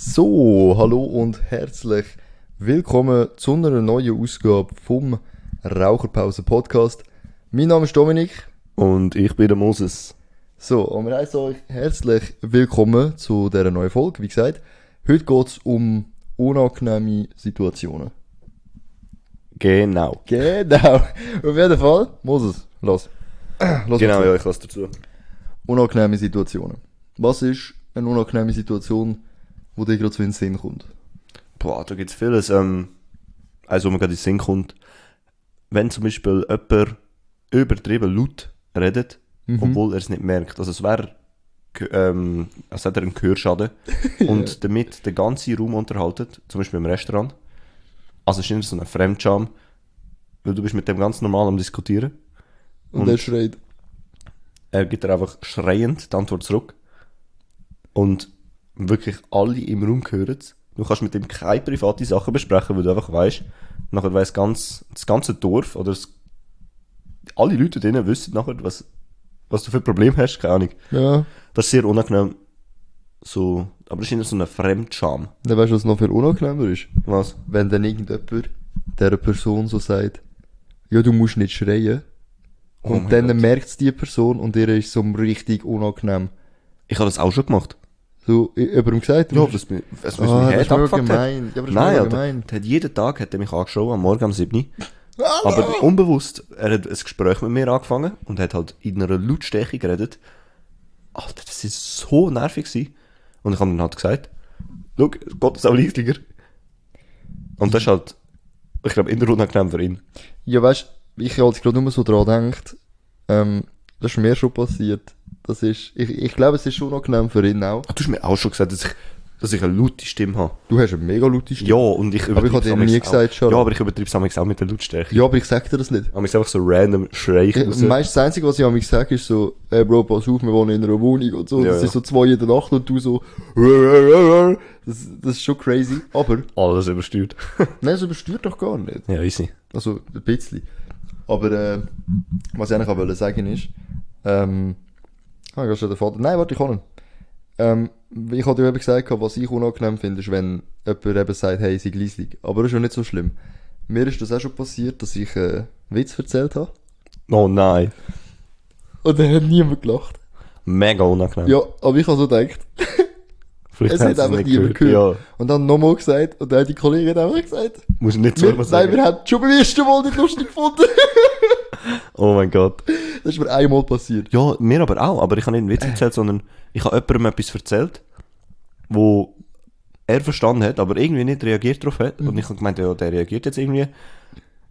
So, hallo und herzlich willkommen zu einer neuen Ausgabe vom Raucherpause Podcast. Mein Name ist Dominik. Und ich bin der Moses. So, und wir heißen euch herzlich willkommen zu dieser neuen Folge. Wie gesagt, heute geht es um unangenehme Situationen. Genau. Genau. Auf jeden Fall, Moses, los. los Genau, ja, ich lasse dazu. Unangenehme Situationen. Was ist eine unangenehme Situation, wo dir gerade so in den Sinn kommt? Boah, da gibt's vieles. Ähm, also, wo mir gerade in den Sinn kommt, wenn zum Beispiel jemand übertrieben laut redet, obwohl er es nicht merkt. Also, es wäre, ähm, als hätte er einen Gehörschaden und damit den ganzen Raum unterhaltet, zum Beispiel im Restaurant. Also, es ist so ein Fremdscham, weil du bist mit dem ganz normal am Diskutieren. Und, Und- er schreit. Er gibt dir einfach schreiend die Antwort zurück. Und wirklich alle im Raum hören es. Du kannst mit ihm keine private Sachen besprechen, weil du einfach weißt, nachher weiss ganz, das ganze Dorf oder das, alle Leute drinnen wissen nachher, was, was du für ein Problem hast, keine Ahnung. Ja. Das ist sehr unangenehm. So, aber das ist so eine Fremdscham. Dann weißt du, was noch viel unangenehmer ist? Was? Wenn dann irgendjemand dieser Person so sagt, ja, du musst nicht schreien. Oh und dann merkt es die Person und ihr ist so richtig unangenehm. Ich habe das auch schon gemacht. So, jemandem gesagt, du Ja, das, das, das, Ah, mich das ist gemein. Ja, aber das ist Nein, Alter, gemein. der hat jeden Tag hat er mich angeschaut, am Morgen um 7 Uhr. Aber unbewusst, er hat ein Gespräch mit mir angefangen und hat halt in einer Lautstärke geredet. Alter, das ist so nervig gewesen. Und ich habe dann halt gesagt, schau, Gott ist auch leislicher. Und das ist halt, ich glaube, immer unangenehm für ihn. Ja, weißt ich habe jetzt gerade nur so dran gedacht, ähm, das ist mir schon passiert. Das ist, ich, ich glaube, es ist schon unangenehm für ihn auch. Ah, Du hast mir auch schon gesagt, dass ich, dass ich eine laute Stimme habe. Du hast eine mega laute Stimme. Ja, und ich Aber ich habe dir nie gesagt, auch. schon. Ja, aber ich übertreibe es auch mit der Lautstärke. Ja, aber ich sag dir das nicht. Aber ich einfach so random schrei ich raus. meistens das Einzige, was ich am sage, ist so, ey Bro, pass auf, wir wohnen in einer Wohnung und so. Ja, das ja. ist so zwei in der Nacht und du so, das, das ist schon crazy. Aber, Alles übersteuert. nein, das übersteuert doch gar nicht. ja, easy. Also, ein bisschen. Aber, äh, was ich eigentlich auch wollte sagen ist, ähm, ah, ich schon den Vater. Nein, warte, ich kann ihn. Ähm, ich hatte dir eben gesagt, was ich unangenehm finde, ist, wenn jemand eben sagt, hey, sei leislich. Aber das ist ja nicht so schlimm. Mir ist das auch schon passiert, dass ich, äh, Witz erzählt habe. Oh nein. Und dann hat niemand gelacht. Mega unangenehm. Ja, aber ich habe so gedacht, Vielleicht es hat einfach nicht niemand gehört. Ja, Und dann nochmal gesagt, und dann hat die Kollegin einfach gesagt, muss ich nicht wir, so nein, wir haben schon beim ersten Mal nicht lustig gefunden. Oh mein Gott. Das ist mir einmal passiert. Ja, mir aber auch. Aber ich habe nicht einen Witz erzählt, sondern ich habe jemandem etwas erzählt, wo er verstanden hat, aber irgendwie nicht reagiert darauf hat. Und ich habe gemeint, ja, der reagiert jetzt irgendwie.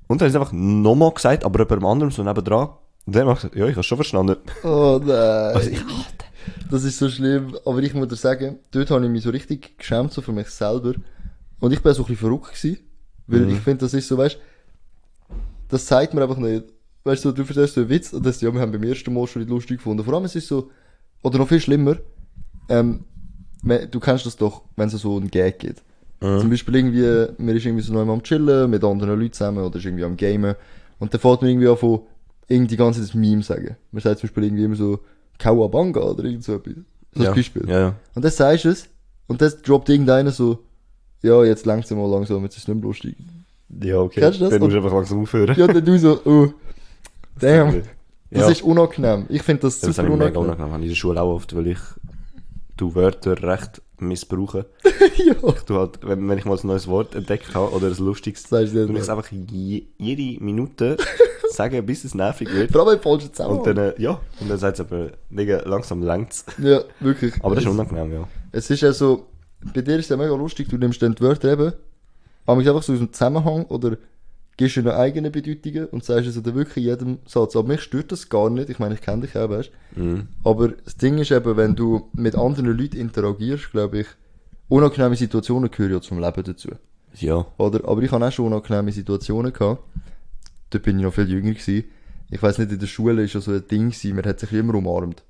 Und dann ist einfach nochmal gesagt, aber jemand anderem so nebendran. Und der gesagt, ja, ich habe schon verstanden. Oh nein. Also ich, Das ist so schlimm. Aber ich muss dir sagen, dort habe ich mich so richtig geschämt, so für mich selber. Und ich bin so ein bisschen verrückt gewesen. Weil Mhm. ich finde, das ist so, weißt das zeigt mir einfach nicht. Weißt du, du erzählst so einen Witz und das, ja, wir haben beim ersten Mal schon nicht lustig gefunden. Vor allem, es ist so, oder noch viel schlimmer, ähm, du kennst das doch, wenn es so einen Gag gibt. Zum Beispiel irgendwie, man ist irgendwie so noch am Chillen mit anderen Leuten zusammen oder ist irgendwie am Gamen und dann fällt man irgendwie an von irgendwie die ganze Zeit das Meme sagen. Man sagt zum Beispiel irgendwie immer so Kawabanga oder irgend so etwas. Das ja, Beispiel. Ja, ja. Und dann sagst du es und dann droppt irgendeiner so, ja, jetzt langsam mal langsam, jetzt ist es nicht mehr lustig. Ja, okay. Kennst du das? Dann musst du einfach langsam aufhören. Ja, dann du so, oh, damn. Das Ja. ist unangenehm. Ich finde das Ja, das super habe ich mega unangenehm. unangenehm. Habe ich in der Schule auch oft, weil ich du Wörter recht missbrauche. ja. Du halt, wenn, wenn ich mal ein neues Wort entdeckt habe oder ein lustiges, Sagst du dann ich es einfach je, jede Minute sagen, bis es nervig wird. Vor allem im falschen Und Zusammenhang. dann, äh, ja, und dann sagt es aber, Digga, langsam längt's. Ja, wirklich. Aber das ist es, unangenehm, ja. es ist ja so, bei dir ist es ja mega lustig, du nimmst dann die Wörter eben, aber einfach so aus dem Zusammenhang oder gibst ihnen eigene Bedeutungen und sagst es dann wirklich in jedem Satz. Aber mich stört das gar nicht, ich meine, ich kenne dich auch, weißt Mhm. Aber das Ding ist eben, wenn du mit anderen Leuten interagierst, glaube ich, unangenehme Situationen gehören ja zum Leben dazu. Ja. Oder? Aber ich habe auch schon unangenehme Situationen gehabt. Da bin ich noch viel jünger gewesen. Ich weiß nicht, in der Schule ist ja so ein Ding gewesen, man hat sich immer umarmt.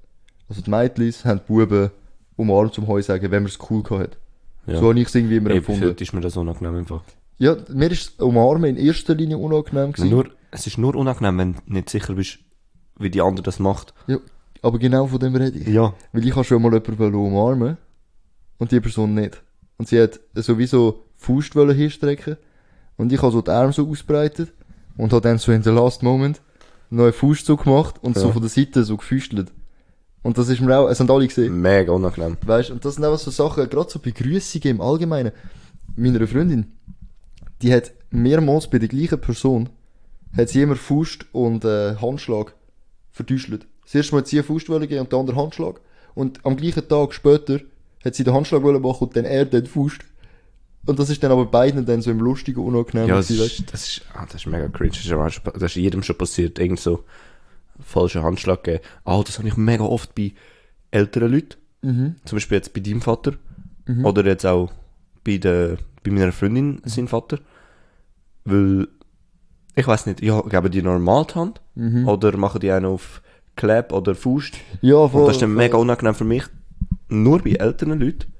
Also die Mädchen haben die Buben umarmt zum Heu sagen, wenn man es cool gehabt hat. ja. So habe ich es irgendwie immer Ey, empfunden. heute ist mir das unangenehm einfach. Ja, mir ist Umarmen in erster Linie unangenehm gewesen. Nur, es ist nur unangenehm, wenn du nicht sicher bist, wie die andere das macht. Ja, aber genau von dem rede ich. Ja. Weil ich habe schon mal jemanden umarmen und die Person nicht. Und sie hat sowieso Faust hinstrecken. Und ich habe so die Arme so ausbreitet. Und habe dann so in the last moment noch einen Faust so gemacht und so Ja. von der Seite so gefüstelt. Und das ist mir auch, es haben alle gesehen. Mega unangenehm. Weißt und das sind einfach so Sachen, gerade so Begrüßungen im Allgemeinen. Meiner Freundin, die hat mehrmals bei der gleichen Person, hat sie immer Faust und äh, Handschlag verdüschelt. Das erste Mal hat sie einen Faust wollen geben und der andere Handschlag. Und am gleichen Tag später hat sie den Handschlag wollen machen und dann er den Faust. Und das ist dann aber beiden dann so im lustigen, unangenehmen. Ja, das gewesen, ist, das ist, ah, das ist mega cringe. Das ist, auch das ist jedem schon passiert. Irgend so falschen Handschlag gegeben. Ah, das habe ich mega oft bei älteren Leuten. Mhm. Zum Beispiel jetzt bei deinem Vater. Oder jetzt auch bei, der, bei meiner Freundin, sein Vater. Weil, ich weiß nicht, ja, geben die normal die Hand? Oder machen die einen auf Clap oder Faust? Ja, voll. Und das ist dann voll. mega unangenehm für mich. Nur bei älteren Leuten.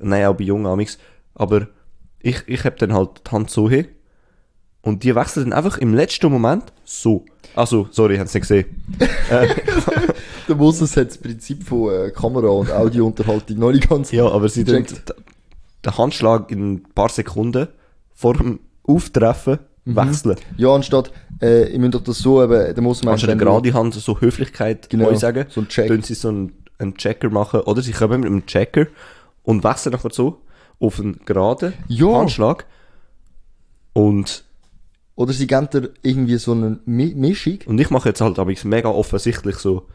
Nein, auch bei jungen Amix. Aber ich, ich hab dann halt die Hand so hin. Und die wechseln dann einfach im letzten Moment so. Also, sorry, ich hab's nicht gesehen. Der Moses hat das Prinzip von äh, Kamera- und Audiounterhaltung noch nicht ganz Ja, aber sie d- den Handschlag in ein paar Sekunden vor dem Auftreffen wechseln. Ja, anstatt, äh, ich müsste doch das so, eben, der muss man Anstatt eine gerade Hand so Höflichkeit Genau, sagen, so ein Check. tun sie so einen, einen Checker machen. Oder sie kommen mit einem Checker und wechseln nachher so auf einen geraden Ja. Handschlag. Und, Oder sie geben dir irgendwie so eine Mi Mischung. und ich mache jetzt halt aber mega offensichtlich so,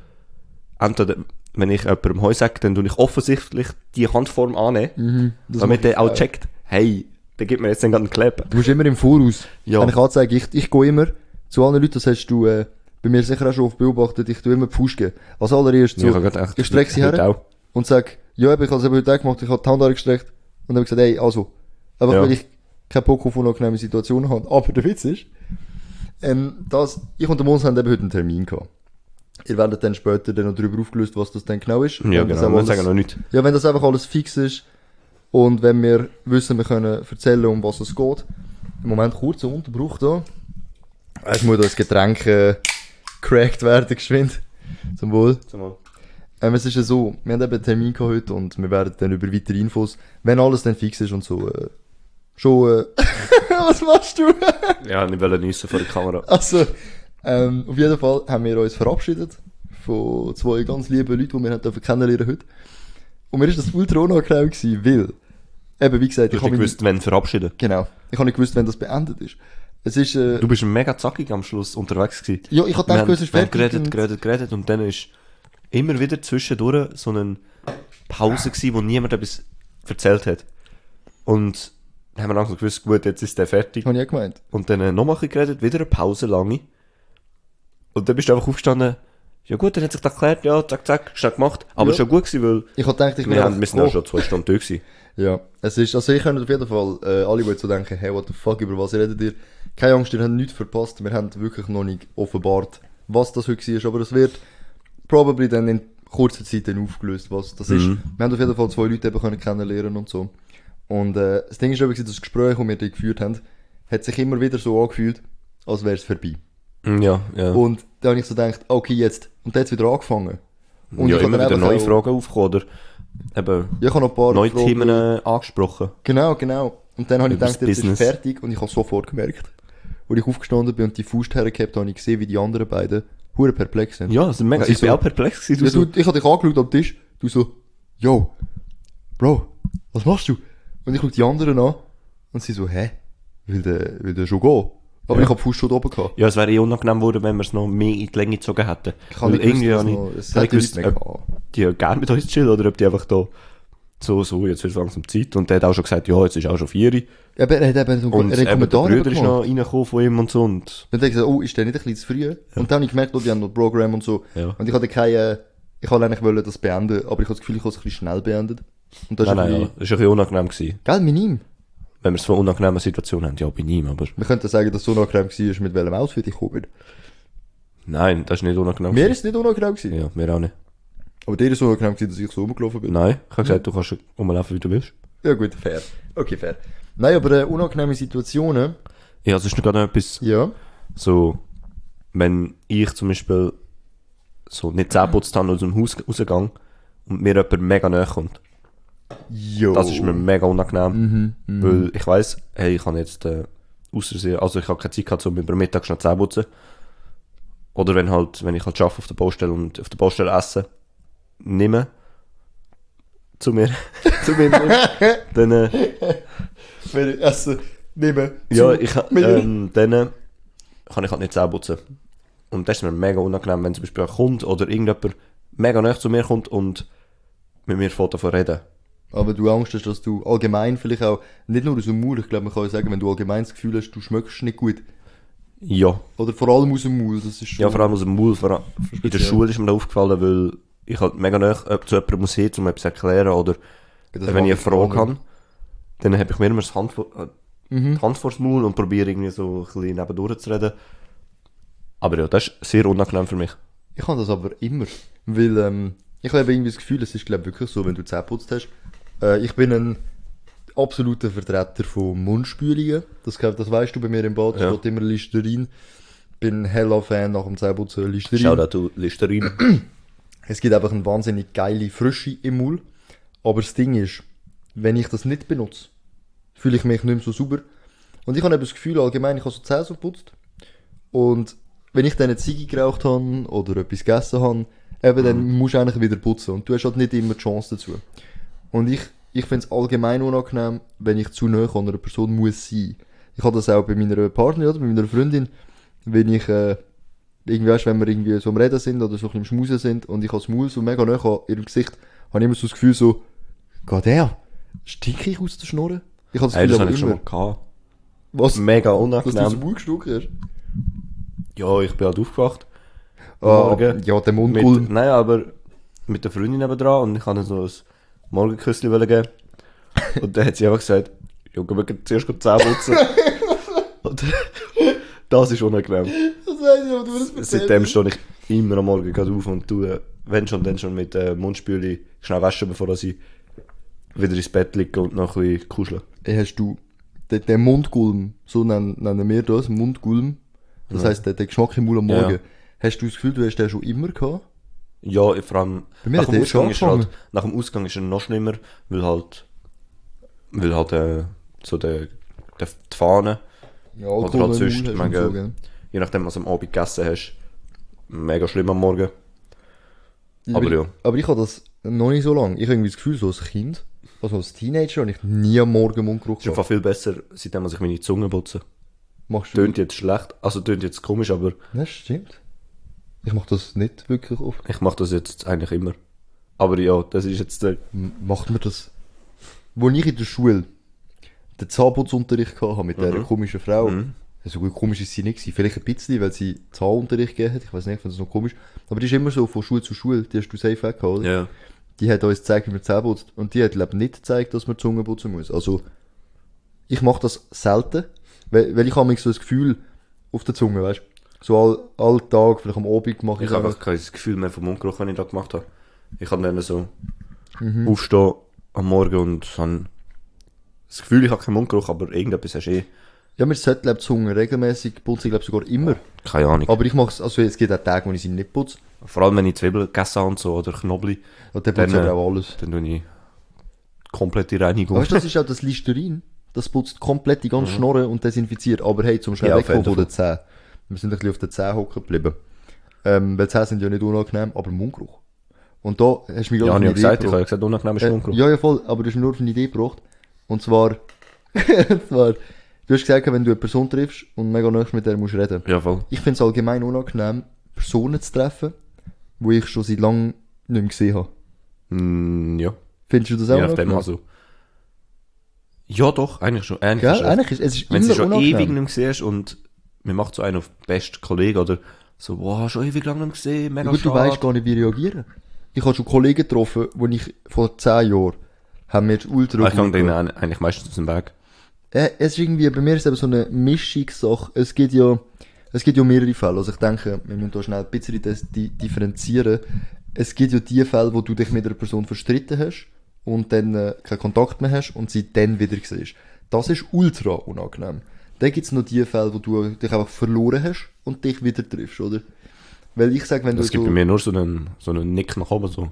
entweder, wenn ich jemandem Heu sage, dann tue ich offensichtlich die Handform annehmen, Mhm, damit ich der auch checkt, hey, der gibt mir jetzt den ganzen Kleber. Du musst immer im Voraus. Ja. Wenn ich anzeige, ich, ich gehe immer zu allen Leuten, das hast du äh, bei mir sicher auch schon oft beobachtet, ich tue immer die Fuß geben. Als allererstes so, Ja, ich echt- ich strecke sie her auch. und sag, ja, ich habe es eben heute auch gemacht, ich habe die Hand angestreckt und habe gesagt, ey, also, einfach Ja. weil ich keinen Bock auf unangenehme Situationen habe. Aber der Witz ist, ähm, das, ich und der Mons haben eben heute einen Termin gehabt. Ihr werdet dann später dann noch darüber aufgelöst, was das dann genau ist. Ja, Wenn das genau, wir alles- sagen noch nicht. ja, wenn das einfach alles fix ist und wenn wir wissen, wir können erzählen, um was es geht. Im Moment kurzer Unterbruch da. Es muss das Getränk äh, cracked werden, geschwind. Zum Wohl. Ähm, es ist ja so, wir haben eben einen Termin gehabt heute und wir werden dann über weitere Infos, wenn alles dann fix ist und so, äh, schon, äh, was machst du? Ja, ich will nüssen vor der Kamera. Also, ähm, auf jeden Fall haben wir uns verabschiedet von zwei ganz lieben Leuten, die wir dürfen kennenlernen heute. Und mir ist das ultra unangenehm gewesen, weil, eben wie gesagt, ich hast habe nicht gewusst, wenn verabschieden. genau, ich habe nicht gewusst, wenn das beendet ist. Es ist, äh, Du bist mega zackig am Schluss unterwegs gewesen. ja, ich habe Wir gedacht, es ist wir haben fertig. geredet, geredet, geredet und dann ist immer wieder zwischendurch so eine Pause gewesen, wo niemand etwas erzählt hat. Und dann haben wir langsam gewusst, gut, jetzt ist der fertig. Habe ich auch gemeint. Und dann äh, nochmal ein bisschen geredet, wieder eine Pause lange. Und dann bist du einfach aufgestanden, ja gut, dann hat sich das geklärt, ja, zack, zack, schnell gemacht. Aber Ja. schon gut gewesen, weil Ich habe gedacht, ich wir, haben, wir sind auch schon zwei Stunden durch gewesen. Ja, es ist, also ich könnte auf jeden Fall, äh, alle, die so denken, hey, what the fuck, über was redet ihr? Keine Angst, ihr habt nichts verpasst. Wir haben wirklich noch nicht offenbart, was das heute war, aber es wird probably dann in kurzer Zeit dann aufgelöst, was das ist. Mhm. Wir haben auf jeden Fall zwei Leute eben können kennenlernen und so. Und äh, das Ding ist eben, gewesen, das Gespräch, das wir geführt haben, hat sich immer wieder so angefühlt, als wäre es vorbei. Mm, Ja, ja. Und da habe ich so gedacht, okay, jetzt. Und dann hat es wieder angefangen. Und ja, ich habe immer wieder neue auch- Fragen aufgekommen, oder eben Ja, ich habe noch ein paar neue Fragen- Themen äh, angesprochen. Genau, genau. Und dann habe ich gedacht, jetzt Business. ist fertig und ich habe sofort gemerkt, als ich aufgestanden bin und die Faust hergehabt habe, habe ich gesehen, wie die anderen beiden hure perplex sind. Ja, das ist mega. Ich bin so- auch perplex gewesen. Ja, Du du, ich habe dich angeschaut am Tisch, du so, yo, Bro, was machst du? Und ich schaue die anderen an und sie so, hä? Will der, will der schon gehen? Aber Ja. ich habe die schon oben gehabt. Ja, es wäre eh unangenehm geworden, wenn wir es noch mehr in die Länge gezogen hätten. Ich habe nicht Weil gewusst, noch- es hätte gewusst, nichts mehr ob die gerne mit uns chillen oder ob die einfach da so, so, jetzt wird langsam Zeit. Und der hat auch schon gesagt, ja, jetzt ist auch schon vier. Ja, aber er hat eben so Und er hat eben der Bruder ist noch reingekommen von ihm und so. Und dann habe ich gesagt, oh, ist der nicht ein bisschen zu früh? Und dann habe ich gemerkt, oh, die haben noch Programm und so. Ja. Und ich hatte keine, ich wollte eigentlich wollen das beenden, aber ich habe das Gefühl, ich habe es ein bisschen schnell beendet. Und das nein, ist ein nein, ja, das ist ein bisschen unangenehm gewesen. gell, mit ihm. Wenn wir so eine unangenehme Situation haben, ja, bei ihm, aber Wir könnten sagen, dass es unangenehm war, mit welchem Outfit ich gekommen bin. nein, das ist nicht unangenehm. Mir ist es nicht unangenehm gewesen. Ja, mir auch nicht. Aber dir ist es unangenehm gewesen, dass ich so rumgelaufen bin. Nein, ich habe gesagt, du kannst rumlaufen, wie du willst. Ja gut, fair. Okay, fair. Nein, aber äh, unangenehme Situationen, Ja, es ist noch gerade noch etwas, ja. so, wenn ich zum Beispiel so nicht Zähne putzt habe aus dem Haus rausgehe und mir jemand mega nahe kommt. Jo. Das ist mir mega unangenehm. Weil ich weiss, hey, ich kann jetzt, äh, außersehen, also ich habe keine Zeit gehabt, um über Mittag schnell Zähne putzen. Oder wenn halt, wenn ich halt arbeite auf der Baustelle und auf der Baustelle essen, nehme, zu mir, zu mir nehme, dann, äh, Wenn ich essen, nehmen. ja, zu ich, ähm, dann äh, kann ich halt nicht Zähne putzen. Und das ist mir mega unangenehm, wenn zum Beispiel ein Kunde oder irgendjemand mega nah zu mir kommt und mit mir fährt davon reden. Aber du Angst hast, dass du allgemein vielleicht auch, nicht nur aus dem Maul, ich glaube, man kann ja sagen, wenn du allgemein das Gefühl hast, du schmeckst nicht gut. Ja, Oder vor allem aus dem Maul, das ist schon... Ja, vor allem aus dem Maul. Vor allem in der. Schule ist mir das aufgefallen, weil ich halt mega nah zu jemandem muss hin, um etwas zu erklären. Oder Das wenn ich eine Frage habe, dann habe ich mir immer das Hand, vor- äh, Mhm. die Hand vor das Maul und probiere irgendwie so ein bisschen nebendurch zu reden. Aber ja, das ist sehr unangenehm für mich. Ich habe das aber immer. Weil, ähm, ich habe irgendwie das Gefühl, es ist, glaube wirklich so, wenn du Zähne putzt hast. Äh, ich bin ein absoluter Vertreter von Mundspülungen. Das, das weißt du bei mir im Bad, Ja. steht immer Listerin. Bin heller Fan nach dem Zähneputzen Listerin. Schau da, du Listerin. Es gibt einfach eine wahnsinnig geile Frische im Maul. Aber das Ding ist, wenn ich das nicht benutze, fühle ich mich nicht mehr so sauber. Und ich habe eben das Gefühl, allgemein, ich habe so Zähne so geputzt. Und wenn ich dann eine Ziege geraucht habe oder etwas gegessen habe, eben, dann musst du eigentlich wieder putzen. Und du hast halt nicht immer die Chance dazu. Und ich, ich finde es allgemein unangenehm, wenn ich zu nahe an einer Person muss sein. Ich habe das auch bei meiner Partnerin oder bei meiner Freundin, wenn ich, äh, irgendwie, weißt, wenn wir irgendwie so am Reden sind oder so ein bisschen im Schmusen sind und ich habe das Maul so mega nahe an ihrem Gesicht, habe ich immer so das Gefühl so, geht der? Stinke ich aus der Schnurre? Ich habe das Hey, Gefühl das habe ich schon mal gehabt. Was? Mega Dass du aus dem unangenehm. Maul gestunken hast? Ja, ich bin halt aufgewacht. Ah, Morgen. ja, der Mundgulm. nein, aber mit der Freundin nebendran und ich habe ihr so ein Morgenküsschen wollen geben. Und dann hat sie einfach gesagt, Junge, wir gehen zuerst die Zähne putzen. und das ist unangenehm. Das weiß ich, aber du würdest Seitdem stehe ich immer am Morgen gerade auf und tue, wenn schon, dann schon mit äh, Mundspüli schnell waschen, bevor ich wieder ins Bett liege und noch ein bisschen kuscheln. Hast du den, den Mundgulm, so nennen, nennen wir das, Mundgulm, das heisst, der, der Geschmack im Mund am Ja. Morgen, hast du das Gefühl, du hast den schon immer gehabt? Ja, vor allem nach dem, Ausgang ist er halt, nach dem Ausgang ist er noch schlimmer, weil halt, weil halt äh, so der, der, die Fahne, Ja, Oder halt sonst, und so, je nachdem was du am Abend gegessen hast, mega schlimm am Morgen. Ja, Aber ich, ja. Aber ich habe das noch nicht so lange. Ich habe irgendwie das Gefühl, so als Kind, also als Teenager, habe ich nie am Morgen Mundgeruch Ist einfach viel besser, seitdem ich meine Zunge putze. Machst du Tönt jetzt schlecht, also tönt jetzt komisch, aber Das stimmt. Ich mache das nicht wirklich oft. ich mache das jetzt eigentlich immer. Aber ja, das ist jetzt der, M- Macht mir das. Wo ich in der Schule den Zahnputzunterricht hatte mit dieser komischen Frau. Mhm. So gut komisch ist sie nicht gewesen. Vielleicht ein bisschen, weil sie Zahnunterricht gegeben hat. Ich weiß nicht, ich finde das noch komisch. Aber die ist immer so von Schule zu Schule. Die hast du safe auch gehabt, oder? ja. Die hat uns gezeigt, wie man Zähne putzt. Und die hat, glaube ich, nicht gezeigt, dass man die Zunge putzen muss. Also, ich mache das selten. Weil, weil ich habe so das Gefühl auf der Zunge, weißt du? So all, Alltag, vielleicht am Abend mache ich, Ich habe einfach- kein Gefühl mehr vom Mundgeruch, wenn ich das gemacht habe. Ich kann dann so Mhm. aufstehen am Morgen und habe das Gefühl, ich habe keinen Mundgeruch, aber irgendetwas hast du eh. Ja, mir sollte, die Zunge regelmäßig putzen, ich glaube sogar immer. Keine Ahnung. Aber ich mache es, also es gibt auch Tage, wo ich sie nicht putze. Vor allem, wenn ich Zwiebeln gegessen habe und so, oder Knoblauch, Und dann putze ich äh, auch alles. dann tue ich komplette Reinigung. Weißt du, das ist auch das Listerin. Das putzt komplett die ganze Schnorre und desinfiziert. Aber hey, zum schnell Mhm. Ja, wegkommen von den Zähnen. Wir sind ein bisschen auf den Zähnen hocken geblieben. Ähm, weil Zähne sind ja nicht unangenehm, aber Mundgeruch. Und da hast du mich ja, auf habe eine ja Idee gesagt, ich habe ja gesagt, unangenehm ist Äh, Mundgeruch. ja, ja, voll, aber du hast mir nur auf eine Idee gebracht. Und zwar, und zwar, du hast gesagt, wenn du eine Person triffst und mega nah mit der musst reden. Ja, voll. Ich finde es allgemein unangenehm, Personen zu treffen, die ich schon seit langem nicht mehr gesehen habe. Mm, ja, Findest du das auch je nachdem unangenehm? also. Ja, doch, eigentlich schon. Eigentlich recht. Eigentlich ist es ist Wenn du schon ewig nicht mehr siehst und man macht so einen auf best Kollegen oder so, wow, schon ewig lang nicht gesehen, mega Gut, du weißt gar nicht, wie reagieren. Ich habe schon Kollegen getroffen, wo ich vor 10 Jahren haben wir ultra Ah, Ich kann denen eigentlich meistens aus dem Weg. Äh, es ist irgendwie, bei mir ist es eben so eine Mischungssache. Es gibt ja, es gibt ja mehrere Fälle. Also ich denke, wir müssen da schnell ein bisschen differenzieren. Es gibt ja die Fälle, wo du dich mit einer Person verstritten hast und dann äh, keinen Kontakt mehr hast und sie dann wieder siehst. Das ist ultra unangenehm. Dann gibt's noch die Fälle, wo du dich einfach verloren hast und dich wieder triffst, oder? Weil ich sag, wenn du Es gibt so... bei mir nur so einen, so einen Nick nach oben, so.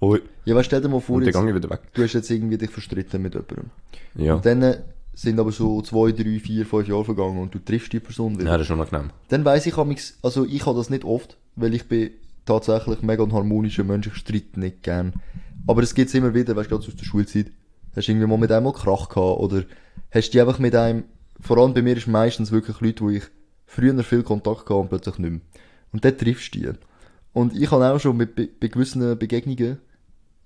Hoi. Ja, weißt, stell dir mal vor, jetzt, du hast jetzt irgendwie dich verstritten mit jemandem. Ja. Und dann sind aber so zwei, drei, vier, fünf Jahre vergangen und du triffst die Person wieder. Ja, das ist unangenehm. Dann weiss ich, also ich habe das nicht oft, weil ich bin tatsächlich mega ein harmonischer Mensch, ich streite nicht gern. Aber es gibt's immer wieder, weißt du, gerade aus der Schulzeit. Hast du irgendwie mal mit einem mal Krach gehabt oder hast du einfach mit einem, vor allem bei mir ist meistens wirklich Leute, wo ich früher viel Kontakt hatte und plötzlich nicht mehr. Und dann triffst du die. Und ich habe auch schon mit, bei, bei gewissen Begegnungen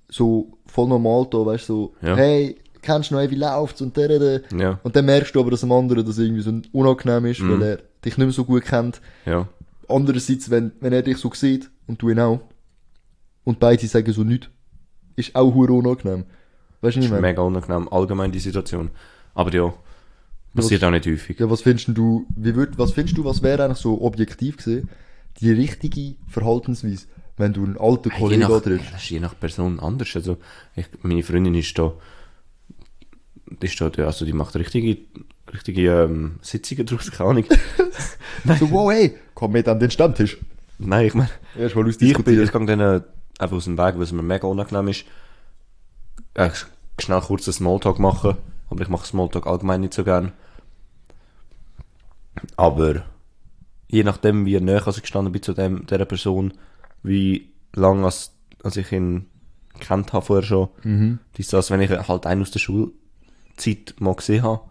so voll normal da, weißt du, so, Ja. hey, kennst du noch, wie läuft's und der, der, Ja. und dann merkst du aber, dass dem anderen das irgendwie so unangenehm ist, weil er dich nicht mehr so gut kennt. Ja. Andererseits, wenn, wenn er dich so sieht und du ihn auch, und beide sagen so nichts, ist auch hure unangenehm. Weißt du nicht Ist mehr? mega unangenehm. Allgemein die Situation. Aber ja. Passiert auch nicht häufig. Ja, was findest du, wie würd, was findest du, was wäre eigentlich so objektiv gesehen, die richtige Verhaltensweise, wenn du einen alten je, Kollegen nach, triffst? das ist je nach Person anders. Also, ich, meine Freundin ist da, die ist da, also die macht richtige, richtige ähm, Sitzungen draus, keine Ahnung. So, wow, hey, komm mit an den Stammtisch. Nein, ich meine, mal ich, bin, ich gehe äh, einfach aus dem Weg, weil es mir mega unangenehm ist. Äh, schnell kurz einen Smalltalk machen, aber ich mache Smalltalk allgemein nicht so gern. Aber je nachdem, wie näher ich gestanden bin zu dem, dieser Person, wie lange als, als ich ihn kennt habe vorher schon, Mhm. ist das, wenn ich halt einen aus der Schulzeit mal gesehen habe,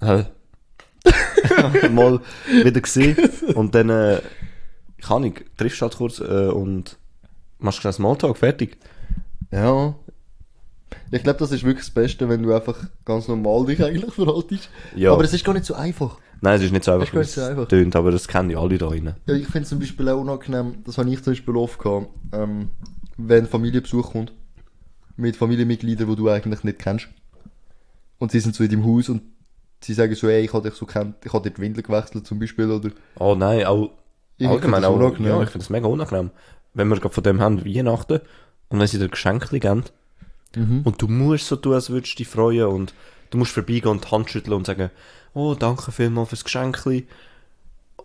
äh, mal wieder gesehen und dann, äh, kann ich, triffst halt kurz äh, und machst schnell Smalltalk, fertig. Ja. Ich glaube, das ist wirklich das Beste, wenn du einfach ganz normal dich eigentlich verhaltest. Ja. Aber es ist gar nicht so einfach. Nein, es ist nicht so einfach, wie es einfach. tönt, aber das kennen ja alle da rein. Ja, ich finde zum Beispiel auch unangenehm, das habe ich zum Beispiel oft gehabt, ähm, wenn Familienbesuch kommt, mit Familienmitgliedern, die du eigentlich nicht kennst. Und sie sind so in deinem Haus und sie sagen so, ey, ich habe dich so kennt, ich habe dir die Windel gewechselt zum Beispiel, oder, Oh nein, auch Ich allgemein auch, unangenehm. ja, ich finde das mega unangenehm. Wenn wir gerade von dem haben, Weihnachten, und wenn sie dir Geschenke geben, Mhm. und du musst so tun, als würdest du dich freuen, und du musst vorbeigehen und die Hand schütteln und sagen, oh, danke vielmals fürs Geschenkli.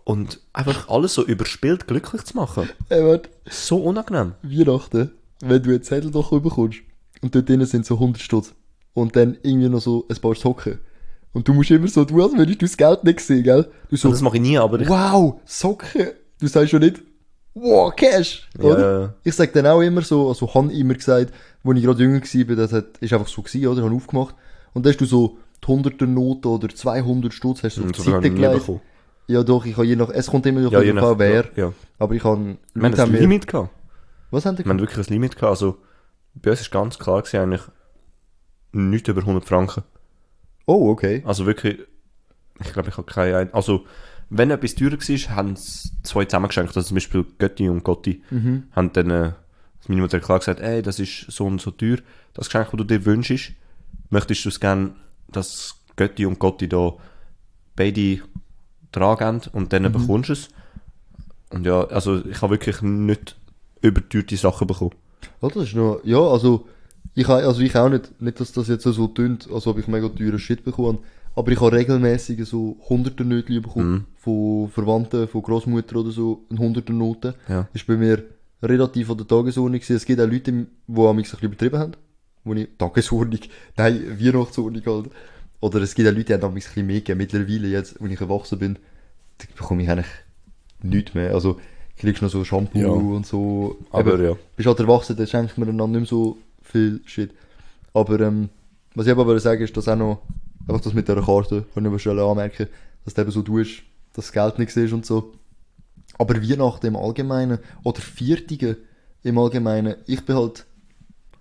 Und einfach alles so überspielt glücklich zu machen. ey, warte, So unangenehm. Weihnachten, wenn du einen Zettel doch bekommst und dort drinnen sind so 100 Stutz und dann irgendwie noch so ein paar Socken. Und du musst immer so tun, als würdest du das Geld nicht sehen, gell? Du so, das mache ich nie, aber ich, wow, Socken! Du sagst schon nicht, wow, Cash! Oder? ja. Ich sag dann auch immer so, also han immer gesagt, wo ich gerade jünger war, das hat, ist einfach so gewesen, oder? Han aufgemacht. Und dann hast du so die 100er Note oder 200 Stutz, hast du auf so die Seite gelegt. Ja doch, ich habe je nach, es kommt immer noch Ja, je nach, an, wer. ja. Aber ich habe, Wir haben ein Limit gehabt. was haben die Wir haben wirklich ein Limit gehabt. Also, bei uns ist ganz klar gewesen, eigentlich, nicht über 100 Franken. Oh, okay. Also wirklich, ich glaube, ich habe keine ein Also, wenn etwas teurer war, haben es zwei zusammengeschenkt. Also zum Beispiel Götti und Gotti haben dann, äh, meine Mutter klar gesagt, ey, das ist so und so teuer, das Geschenk, das du dir wünschst, möchtest du es gerne, dass Götti und Gotti da beide tragen und dann bekommst du es. Und ja, also ich habe wirklich nicht überteuerte Sachen bekommen. Oh, das ist noch, ja, also, ich also ich auch nicht, nicht, dass das jetzt so tönt, als ob ich mega teuren Shit bekomme, aber ich habe regelmäßig so hunderter Nötchen bekommen, von Verwandten, von Großmutter oder so, ein hunderter Noten. Ja. Ist bei mir relativ an der Tagesordnung gewesen. Es gibt auch Leute, die am ein bisschen übertrieben haben, wo ich, Tagesordnung, nein, Weihnachtsordnung halt. Oder es gibt auch Leute, die haben ein bisschen mehr gegeben. Mittlerweile jetzt, wenn ich erwachsen bin, bekomme ich eigentlich nichts mehr. Also, kriegst noch so Shampoo Ja. und so. Aber Eben, ja. bist halt erwachsen, dann schenkt man einander nicht mehr so viel Shit. Aber ähm, was ich aber wollte sagen, ist, dass auch noch, einfach das mit dieser Karte, kann ich aber schnell anmerken, dass du eben so tust, dass das Geld nicht siehst und so. Aber Weihnachten im Allgemeinen, oder Viertige im Allgemeinen, ich bin halt,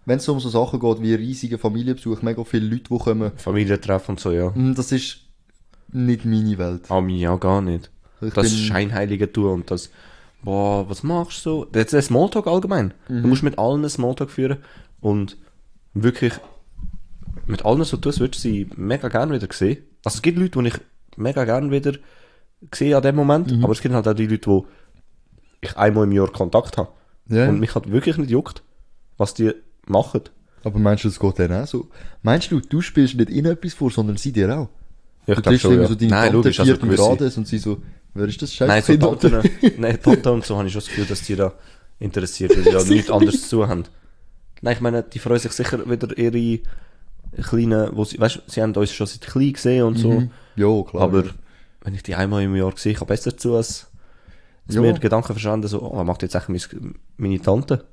wenn es um so Sachen geht wie riesige Familienbesuch, mega viele Leute, die kommen, Familientreffen und so, ja. mm, das ist nicht meine Welt. Ah, mir ja gar nicht. Ich das bin- Scheinheilige tun und das, boah, was machst du? Das ist ein Smalltalk allgemein. Mhm. Du musst mit allen einen Smalltalk führen und wirklich mit allen so tun, würdest du sie mega gern wieder sehen. Also es gibt Leute, die ich mega gern wieder sehe an dem Moment, Mhm. aber es gibt halt auch die Leute, wo ich einmal im Jahr Kontakt habe. Ja. Und mich halt wirklich nicht juckt, was die machen. Aber meinst du, das geht dann auch so? Meinst du, du spielst nicht ihnen etwas vor, sondern sie dir auch? Ja, du triffst irgendwie so deine Nein, Tante logisch, also gewisse- Grades und sie so, wer ist das scheiß Nein, so Alter? nein, Tanten und so habe ich schon das Gefühl, dass die da interessiert, weil die da nichts anderes zu haben. Nein, ich meine, die freuen sich sicher wieder ihre kleinen, wo sie, weißt, sie haben uns schon seit klein gesehen und so. Mhm. Ja, klar. Aber ja. wenn ich die einmal im Jahr sehe, ich habe besser zu, als, als Ja. mir die Gedanken verstanden, so, oh, was macht jetzt eigentlich meine Tante?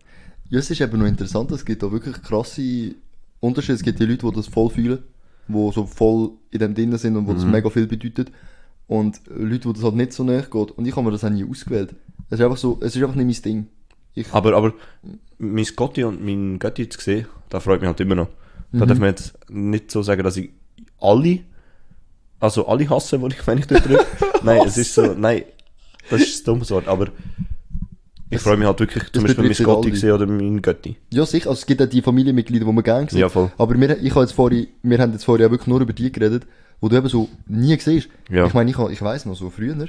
Ja, es ist eben noch interessant, es gibt da wirklich krasse Unterschiede. Es gibt die Leute, die das voll fühlen, die so voll in dem drinnen sind und wo das mega viel bedeutet. Und Leute, die das halt nicht so näher geht. Und ich habe mir das auch nie ausgewählt. Es ist einfach so, es ist einfach nicht mein Ding. Ich, Aber, aber, mein Gotti und mein Götti zu sehen, das freut mich halt immer noch. Da darf man jetzt nicht so sagen, dass ich alle, also alle hasse, wo ich, wenn ich dort drücke. nein, es ist so, nein, das ist das dumme Wort, aber ich freue mich halt wirklich, zum Beispiel mein Gotti gesehen oder mein Götti. ja, sicher, also es gibt auch die Familienmitglieder, die man gerne sieht. Ja, voll. Aber wir, ich habe jetzt vorhin, wir haben jetzt vorhin wirklich nur über die geredet, wo du eben so nie siehst. Ja. Ich meine, ich, ich weiss noch so früher.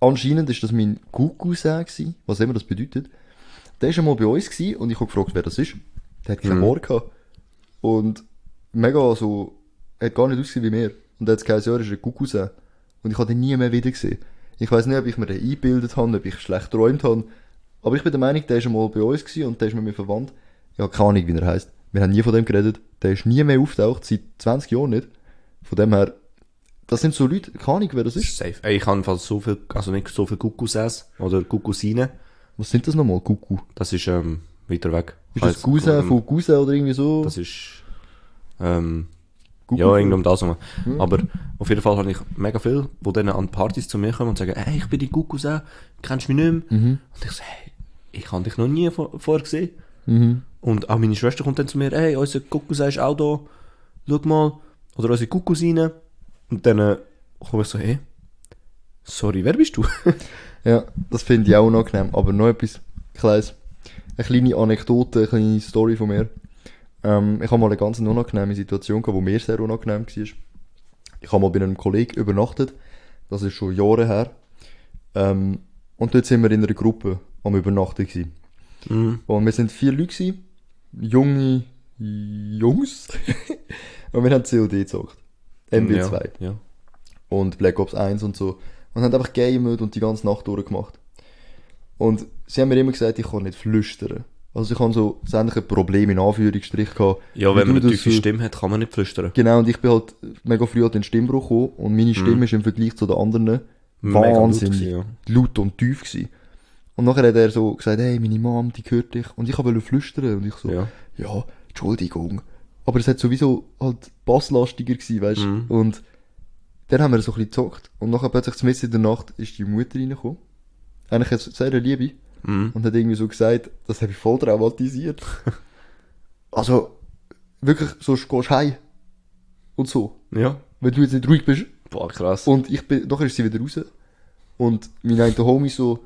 Anscheinend ist das mein Kuckucksee gewesen, was immer das bedeutet. Der ist einmal bei uns gewesen und ich habe gefragt, wer das ist. Der hat kein Mhm. Ohr gehabt. Und mega so, er hat gar nicht ausgesehen wie mir. Und der hat gesagt, ja, er ist ein Kuckucksee. Und ich habe den nie mehr wieder gesehen. Ich weiß nicht, ob ich mir den eingebildet habe, ob ich schlecht geträumt habe. Aber ich bin der Meinung, der ist einmal bei uns und der ist mit mir verwandt. Ja, keine Ahnung, wie er heißt. Wir haben nie von dem geredet. Der ist nie mehr auftaucht, seit 20 Jahren nicht. Von dem her, das sind so Leute, keine Ahnung, wer das ist. safe. Ey, ich habe fast so viel, also nicht so viel Kuckucksäs oder Kuckusine. Was sind das nochmal? Kuckuck? Das ist, ähm, weiter weg. Ist das Cousin von Cousin oder irgendwie so? Das ist, ähm, Kuckuck? ja, irgendwie um das herum. Aber auf jeden Fall habe ich mega viel, die dann an Partys zu mir kommen und sagen, hey, ich bin die Kuckucksäu, kennst du mich nicht mehr? Und ich so, hey, ich habe dich noch nie vor, vorher gesehen. Mhm. Und auch meine Schwester kommt dann zu mir, hey, unser Kuckucksau ist auch da, schau mal. Oder unsere Kuckucksine. Und dann äh, komme ich so, hey, sorry, wer bist du? Ja, das finde ich auch unangenehm. Aber noch etwas Kleines. Eine kleine Anekdote, eine kleine Story von mir. Ähm, ich habe mal eine ganz unangenehme Situation gehabt, die mir sehr unangenehm war. Ich habe mal bei einem Kollegen übernachtet. Das ist schon Jahre her. Ähm, und dort sind wir in einer Gruppe am Übernachten gewesen. Mhm. Und wir sind vier Leute gewesen. Junge Jungs. und wir haben COD gezockt. MW2 Ja, ja. und Black Ops 1 und so. Und haben einfach gamet und die ganze Nacht durchgemacht. Und sie haben mir immer gesagt, ich kann nicht flüstern. Also ich habe so das ähnliche Problem in Anführungsstrich gehabt. Ja, wenn man eine tiefe Stimme hat, kann man nicht flüstern. Genau, und ich bin halt mega früh an den Stimmbruch gekommen und meine Stimme ist im Vergleich zu den anderen Mhm. Mega laut wahnsinnig gewesen, laut, und tief gewesen. Und nachher hat er so gesagt, hey, meine Mom, die hört dich. Und ich wollte flüstern und ich so, Ja. ja, Entschuldigung. Aber es hat sowieso halt basslastiger gewesen, weißt du. Mhm. Und dann haben wir so ein bisschen gezockt. Und nachher plötzlich mitten in der Nacht ist die Mutter reingekommen. Eigentlich eine sehr liebe. Mhm. Und hat irgendwie so gesagt, das habe ich voll traumatisiert. also, wirklich, so gehst du heim. Und so. Ja. Wenn du jetzt nicht ruhig bist. Boah, krass. Und ich bin, nachher ist sie wieder raus. Und mein einer Homie so,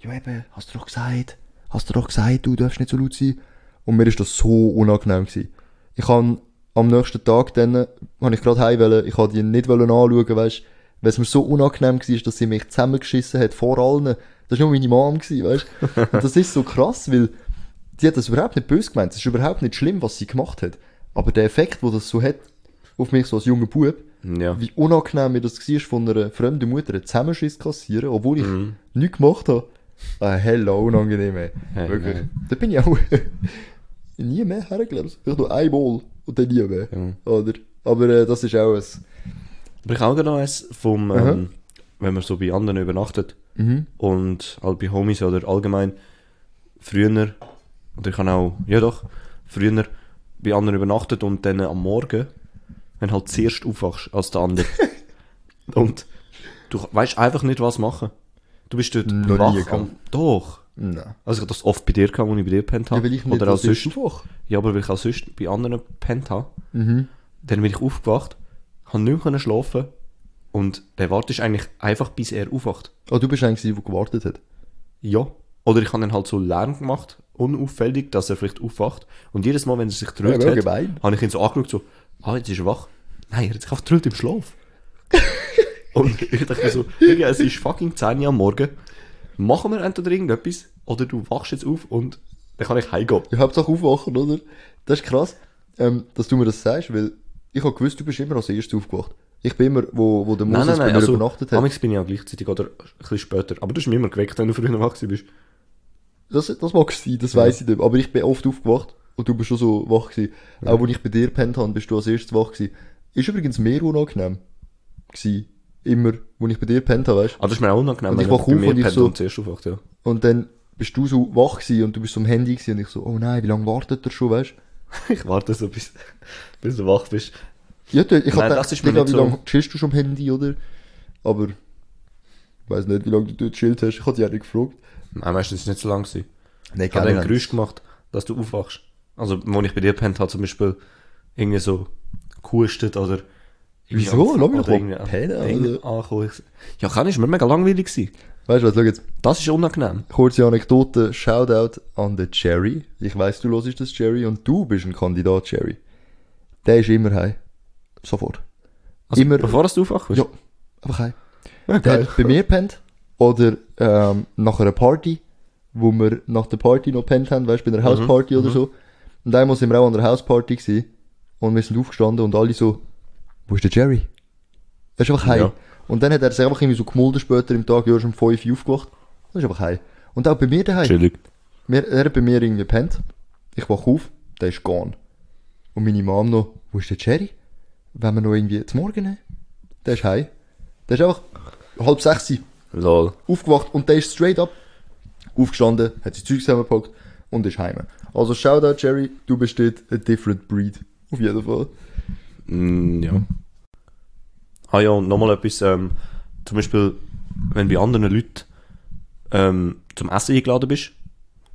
ja eben, hast du doch gesagt, hast du doch gesagt, du darfst nicht so laut sein. Und mir ist das so unangenehm gewesen. Ich han am nächsten Tag dann, habe ich gerade heim wollen, ich habe die nicht anschauen, weißt, weil es mir so unangenehm war, dass sie mich zusammengeschissen hat vor allen. Das war nur meine Mom gewesen, weißt. Und das ist so krass, weil die hat das überhaupt nicht böse gemeint. Es ist überhaupt nicht schlimm, was sie gemacht hat. Aber der Effekt, wo das so hat, auf mich so als junger Bub, Ja. wie unangenehm mir das war, von einer fremden Mutter einen Zusammenschiss zu kassieren, obwohl ich Mhm. nichts gemacht habe. Ah, hella unangenehm, ey. Hey, Wirklich. hey. Da bin ich auch nie mehr hergelegt. Vielleicht nur einmal und dann nie mehr. Ja. Oder? Aber äh, das ist auch ein... Aber ich habe auch noch eins vom, ähm, wenn man so bei anderen übernachtet Mhm. und halt bei Homies oder allgemein früher, oder ich habe auch, ja doch, früher bei anderen übernachtet und dann am Morgen, wenn halt zuerst aufwachst als der andere. und du weißt einfach nicht, was machen. Du bist dort Noch wach am, doch. Nein. Also ich hab das oft bei dir gehabt, wo ich bei dir gepennt Ja, habe. weil ich nicht oder auch sonst. Ja, aber weil ich auch sonst bei anderen gepennt habe. Mhm. Dann bin ich aufgewacht, habe nicht mehr schlafen und der wartet eigentlich einfach, bis er aufwacht. Ah, du bist eigentlich der, der gewartet hat. Ja. Oder ich habe dann halt so Lärm gemacht, unauffällig, dass er vielleicht aufwacht. Und jedes Mal, wenn er sich drüllt Ja, hat, gemein. habe ich ihn so angeschaut, so, ah, jetzt ist er wach. Nein, er hat sich einfach drüllt im Schlaf. und ich dachte mir so, es ist fucking 10 Uhr am Morgen. Machen wir entweder irgendetwas, oder du wachst jetzt auf und dann kann ich heimgehen. Ja, Hauptsache aufwachen, oder? Das ist krass, ähm, dass du mir das sagst, weil ich habe gewusst, du bist immer als erstes aufgewacht. Ich bin immer, wo, wo der Nein, Moses nein, nein, mir also, übernachtet hat. amigs bin ich auch gleichzeitig oder ein bisschen später. Aber du hast mich immer geweckt, wenn du früher wach bist. Das, das mag sein, das weiss ich nicht. Aber ich bin oft aufgewacht und du bist schon so wach gewesen. Auch wo ich bei dir gepennt habe, bist du als erstes wach gewesen. Ist übrigens mehr unangenehm gewesen. Immer, wo ich bei dir gepennt habe, weißt Ah, das ist mir auch unangenehm, Und ich wenn wach auf und ich pennt so- und aufwacht, ja. Und dann bist du so wach gewesen und du bist so am Handy gewesen und ich so, oh nein, wie lange wartet er schon, weißt Ich warte so, bis, bis du wach bist. Ja, du, ich Nein, hab das gedacht, ist mir Digga, wie so. lange chillst du schon am Handy, oder? Aber, ich weiss nicht, wie lange du dort chillt hast. Ich hab dich auch nicht gefragt. Nein, meistens ist es nicht so lang gewesen. Nein, Ich habe ein Geräusch gemacht, dass du aufwachst. Also, wo ich bei dir pennt habe, zum Beispiel, irgendwie so, gehustet oder... Wieso? Lass mich doch an- pennen, Ja, kann ich, mir mega langweilig gewesen. Weißt du was, schau jetzt. Das ist unangenehm. Kurze Anekdote, Shoutout an den Jerry. Ich weiss, du hörst das Jerry und du bist ein Kandidat, Jerry. Der ist immer heim. Sofort. Also, immer, Bevor du aufwachst? ja, einfach heim. ja Der hat bei mir pennt. Oder ähm, nach einer Party, wo wir nach der Party noch pennt haben, weißt du, bei einer Hausparty oder so. Und einmal sind wir auch an der Hausparty gewesen. Und wir sind aufgestanden und alle so, wo ist der Jerry? Er ist einfach heim. Ja. Und dann hat er sich einfach irgendwie so gemulden später im Tag, ja, ist um 5 Uhr aufgewacht. Und ist einfach heim. Und auch bei mir daheim. Chillig. Wir, er hat bei mir irgendwie pennt. Ich wach auf, der ist gone. Und meine Mom noch, wo ist der Jerry? Wenn wir noch irgendwie zum Morgen nehmen? Der ist heim. Der ist einfach halb sechs Lol. aufgewacht und der ist straight up aufgestanden, hat sein Zeug zusammengepackt und ist heim. Also Shoutout Jerry, du bist dort a different breed. Auf jeden Fall. Mm, ja. Ah ja, und nochmal etwas, ähm, zum Beispiel, wenn bei anderen Leuten ähm, zum Essen eingeladen bist,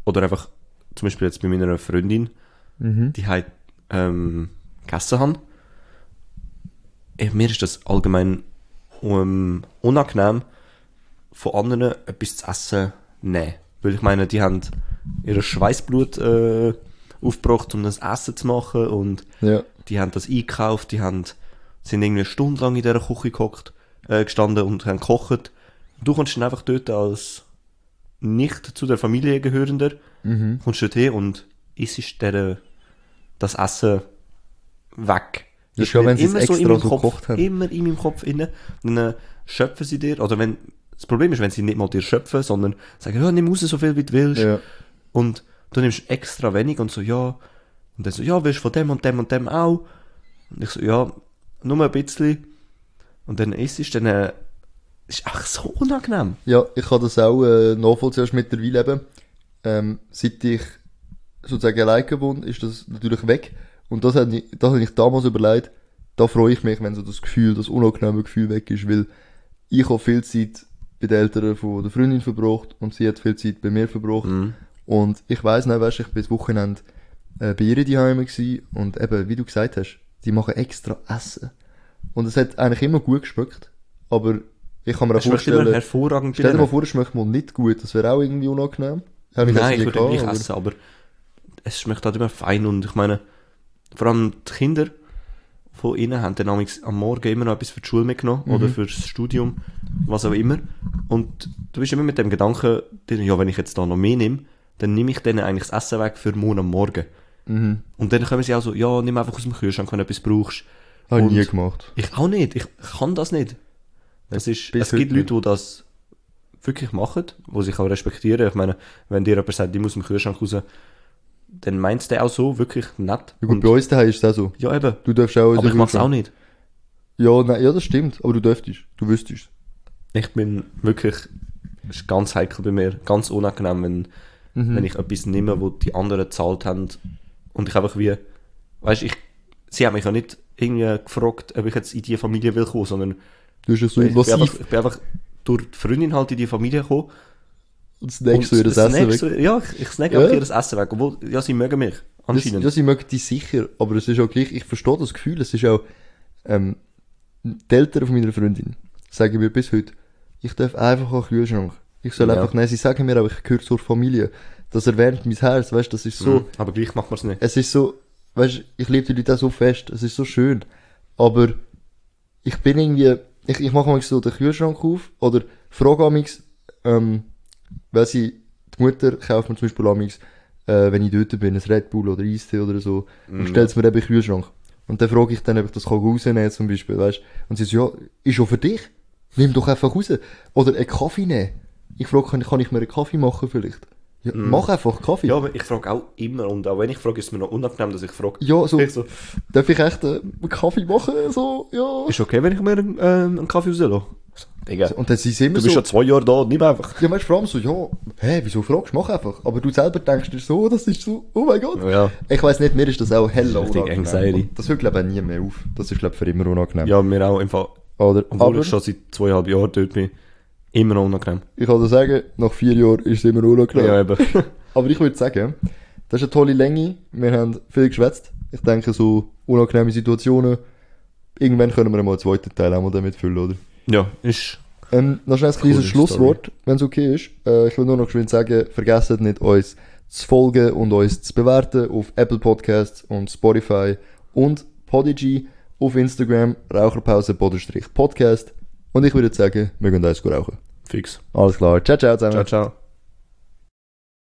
oder einfach, zum Beispiel jetzt bei meiner Freundin, die halt ähm, gegessen haben, eh, mir ist das allgemein ähm, unangenehm, von anderen etwas zu essen nehmen. Weil ich meine, die haben ihr Schweißblut äh, aufgebracht, um das Essen zu machen und Ja. die haben das eingekauft, die haben, sind irgendwie eine Stunde lang in dieser Küche gehockt, äh, gestanden und haben gekocht. Du kommst dann einfach dort als nicht zu der Familie gehörender, Mhm. kommst dort hin und isst der, das Essen weg. Das Ist ja, wenn sie es immer extra in meinem so Kopf, gekocht haben. Immer in meinem Kopf inne. Dann äh, schöpfen sie dir, oder wenn, das Problem ist, wenn sie nicht mal dir schöpfen, sondern sagen, ja, nimm raus so viel wie du willst. Ja. Und du nimmst extra wenig und so, ja. Und dann so, ja, willst du von dem und dem und dem auch? Und ich so, ja, nur ein bisschen. Und dann isst es, dann, äh, ist einfach so unangenehm. Ja, ich kann das auch äh, nachvollziehen mittlerweile eben. Ähm, seit ich sozusagen allein gewohnt, ist das natürlich weg. Und das hat, ich- das habe ich damals überlegt. Da freue ich mich, wenn so das Gefühl, das unangenehme Gefühl weg ist, weil ich habe viel Zeit bei den Eltern von der Freundin verbracht und sie hat viel Zeit bei mir verbracht. Mhm. Und ich weiss nicht, weißt, ich bin das Wochenende äh, bei ihr daheim gewesen und eben, wie du gesagt hast, die machen extra Essen. Und es hat eigentlich immer gut geschmeckt, aber ich kann mir auch vorstellen, hervorragend Stell dir mal vor, es schmeckt mal nicht gut. Das wäre auch irgendwie unangenehm. Hab Nein, jetzt ich würde gleich gehabt, essen, aber es schmeckt halt immer fein und ich meine, vor allem die Kinder von ihnen haben dann am Morgen immer noch etwas für die Schule mitgenommen Mhm. oder fürs Studium, was auch immer. Und du bist immer mit dem Gedanken, ja, wenn ich jetzt da noch mehr nehme, dann nehme ich denen eigentlich das Essen weg für morgen am Morgen. Mhm. Und dann kommen sie auch so, ja, nimm einfach aus dem Kühlschrank, wenn du etwas brauchst. Habe ich nie gemacht. Ich auch nicht, ich kann das nicht. Das ist, bis es gibt Leute, die das wirklich machen, die sich auch respektieren. Ich meine, wenn dir jemand sagt, ich muss aus dem Kühlschrank raus, dann meinst du auch so, wirklich nett. Ja, gut, Und- bei uns daheim ist es auch so. ja, eben. Du darfst auch... Aber ich mach's auch nicht. Ja, nein, ja, das stimmt. Aber du dürftest. Du wüsstest. Ich bin wirklich, es ist ganz heikel bei mir, ganz unangenehm, wenn, Mhm. wenn ich etwas nehme, wo die anderen gezahlt haben und ich einfach wie, weißt ich, sie haben mich ja nicht irgendwie gefragt, ob ich jetzt in die Familie will kommen, sondern Du dich so ich bin, einfach, ich bin einfach durch die Freundin halt in die Familie gekommen und snackst so ihr das Essen weg. ja, ich, ich snack Ja. einfach ihr das Essen weg, obwohl, ja, sie mögen mich, Das, anscheinend. ja, sie mögen dich sicher, aber es ist auch gleich, ich verstehe das Gefühl, es ist auch, ähm, die Eltern von meiner Freundin sagen mir bis heute, ich darf einfach an den Kühlschrank. Ich soll Ja. einfach, nein, sie sagen mir aber, ich gehöre zur Familie. Das erwärmt mein Herz, weißt, das ist so, Mhm. aber gleich macht man es nicht. es ist so, weißt, ich liebe die Leute auch so fest, es ist so schön, aber ich bin irgendwie, ich, ich mache manchmal so den Kühlschrank auf, oder frage amigs, ähm, weil sie, die Mutter kauft mir zum Beispiel amigs, äh, wenn ich dort bin, ein Red Bull oder Eistee oder so, und Mhm. stellt es mir eben in den Kühlschrank. Und dann frage ich dann, ob ich das kann rausnehmen zum Beispiel, weißt Und sie sagt, ja, ist schon für dich. Nimm doch einfach raus. Oder einen Kaffee nehmen. Ich frage, kann, kann ich mir einen Kaffee machen vielleicht? Ja, Mach einfach Kaffee. Ja, aber ich frage auch immer und auch wenn ich frage, ist es mir noch unangenehm, dass ich frage. Ja, so, Ich so, darf ich echt äh, einen Kaffee machen? So, ja. ist okay, wenn ich mir ähm, einen Kaffee rauslasse? So, Digga, Und dann sind sie immer du so. bist schon zwei Jahre da, nimm einfach. ja, weißt du, vor allem so, ja, hä, wieso fragst du? Mach einfach. Aber du selber denkst dir so, das ist so, oh mein Gott. Ja. Ich weiss nicht, mir ist das auch hell unangenehm. Das hört, glaube ich, nie mehr auf. Das ist, glaube ich, für immer unangenehm. Ja, mir auch im Fall. Oder? Obwohl Aber ich schon seit zweieinhalb Jahren dort bin. Immer unangenehm. ich kann dir sagen, nach vier Jahren ist es immer unangenehm. Ja, eben. Aber ich würde sagen, das ist eine tolle Länge. Wir haben viel geschwätzt. Ich denke, so unangenehme Situationen, irgendwann können wir mal einen zweiten Teil auch mal damit füllen, oder? ja, ist. Ähm, noch schnell ein kleines Schlusswort, wenn es okay ist. Äh, ich will nur noch geschwind sagen, vergesst nicht, uns zu folgen und uns zu bewerten auf Apple Podcasts und Spotify und Podigy auf Instagram, Raucherpause, Podcast. Und ich würde sagen, wir gehen eins rauchen. Fix. Alles klar. Ciao, ciao zusammen. Ciao, ciao.